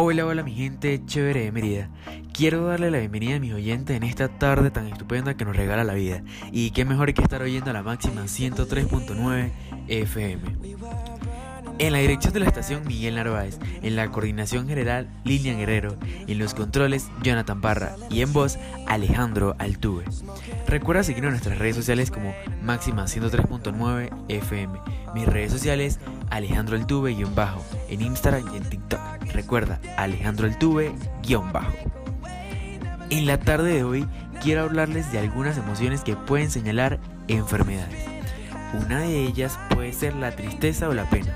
Hola, hola mi gente chévere de Mérida. Quiero darle la bienvenida a mis oyentes en esta tarde tan estupenda que nos regala la vida. Y qué mejor que estar oyendo a la máxima 103.9 FM. En la dirección de la estación Miguel Narváez, en la coordinación general Lilian Guerrero, en los controles Jonathan Parra y en voz Alejandro Altuve. Recuerda seguirnos en nuestras redes sociales como máxima 103.9 FM. Mis redes sociales Alejandro Altuve-bajo en Instagram y en TikTok. Recuerda Alejandro Altuve-bajo. En la tarde de hoy quiero hablarles de algunas emociones que pueden señalar enfermedades. Una de ellas puede ser la tristeza o la pena.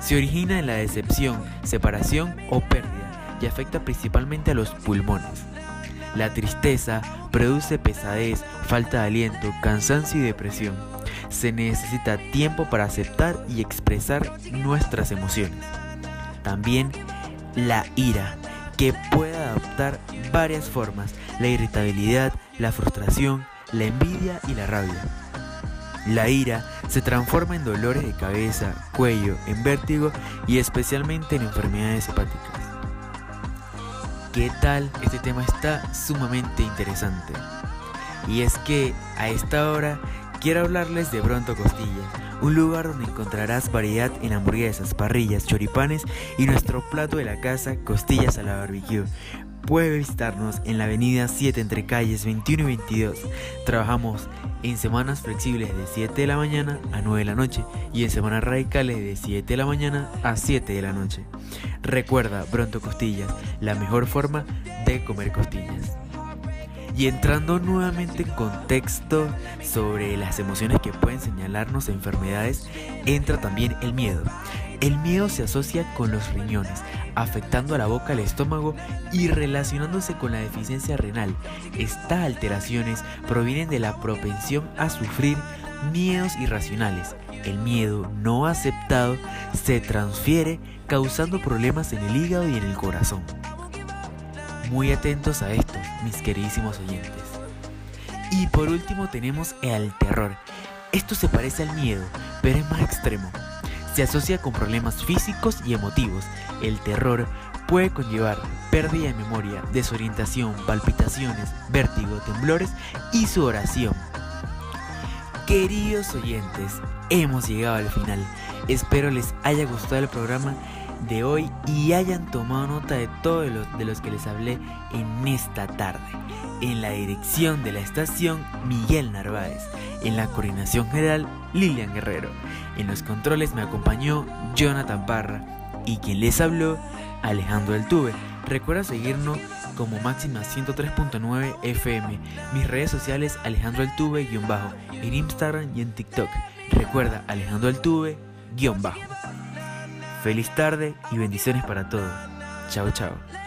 Se origina en la decepción, separación o pérdida y afecta principalmente a los pulmones. La tristeza produce pesadez, falta de aliento, cansancio y depresión. Se necesita tiempo para aceptar y expresar nuestras emociones. También la ira, que puede adoptar varias formas, la irritabilidad, la frustración, la envidia y la rabia. La ira se transforma en dolores de cabeza, cuello, en vértigo y especialmente en enfermedades hepáticas. ¿Qué tal? Este tema está sumamente interesante. Y es que a esta hora quiero hablarles de Bronto Costillas, un lugar donde encontrarás variedad en hamburguesas, parrillas, choripanes y nuestro plato de la casa, costillas a la barbecue. Puede visitarnos en la avenida 7 entre calles 21 y 22. Trabajamos en semanas flexibles de 7 de la mañana a 9 de la noche y en semanas radicales de 7 de la mañana a 7 de la noche. Recuerda, Bronto Costillas, la mejor forma de comer costillas. Y entrando nuevamente en contexto sobre las emociones que pueden señalarnos enfermedades, entra también el miedo. El miedo se asocia con los riñones, afectando a la boca, el estómago y relacionándose con la deficiencia renal. Estas alteraciones provienen de la propensión a sufrir miedos irracionales. El miedo no aceptado se transfiere causando problemas en el hígado y en el corazón. Muy atentos a esto, mis queridísimos oyentes. Y por último tenemos el terror. Esto se parece al miedo, pero es más extremo. Se asocia con problemas físicos y emotivos. El terror puede conllevar pérdida de memoria, desorientación, palpitaciones, vértigo, temblores y su oración. Queridos oyentes, hemos llegado al final. Espero les haya gustado el programa de hoy y hayan tomado nota de todos los, de los que les hablé en esta tarde. En la dirección de la estación, Miguel Narváez. En la coordinación general, Lilian Guerrero. En los controles me acompañó Jonathan Parra. Y quien les habló, Alejandro Altuve. Recuerda seguirnos como máxima 103.9 FM. Mis redes sociales Alejandro Altuve-bajo en Instagram y en TikTok. Recuerda Alejandro Altuve-bajo. Feliz tarde y bendiciones para todos. Chao, chao.